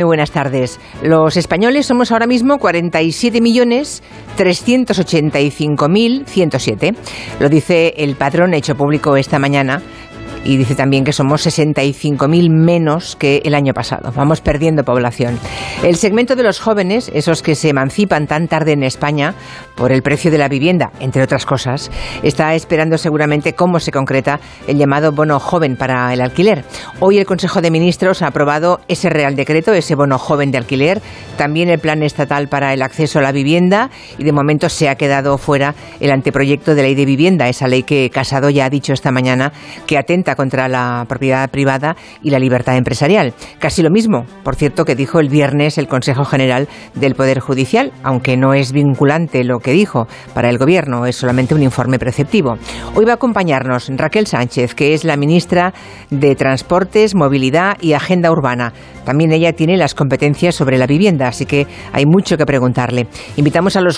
Muy buenas tardes. Los españoles somos ahora mismo 47.385.107. Lo dice el patrón hecho público esta mañana y dice también que somos 65.000 menos que el año pasado. Vamos perdiendo población. El segmento de los jóvenes, esos que se emancipan tan tarde en España por el precio de la vivienda, entre otras cosas, está esperando seguramente cómo se concreta el llamado bono joven para el alquiler. Hoy el Consejo de Ministros ha aprobado ese Real Decreto, ese bono joven de alquiler, también el Plan Estatal para el acceso a la vivienda y de momento se ha quedado fuera el anteproyecto de ley de vivienda, esa ley que Casado ya ha dicho esta mañana que atenta contra la propiedad privada y la libertad empresarial. Casi lo mismo, por cierto, que dijo el viernes el Consejo General del Poder Judicial, aunque no es vinculante lo que dijo para el Gobierno, es solamente un informe preceptivo. Hoy va a acompañarnos Raquel Sánchez, que es la ministra de Transportes, Movilidad y Agenda Urbana. También ella tiene las competencias sobre la vivienda, así que hay mucho que preguntarle. Invitamos a los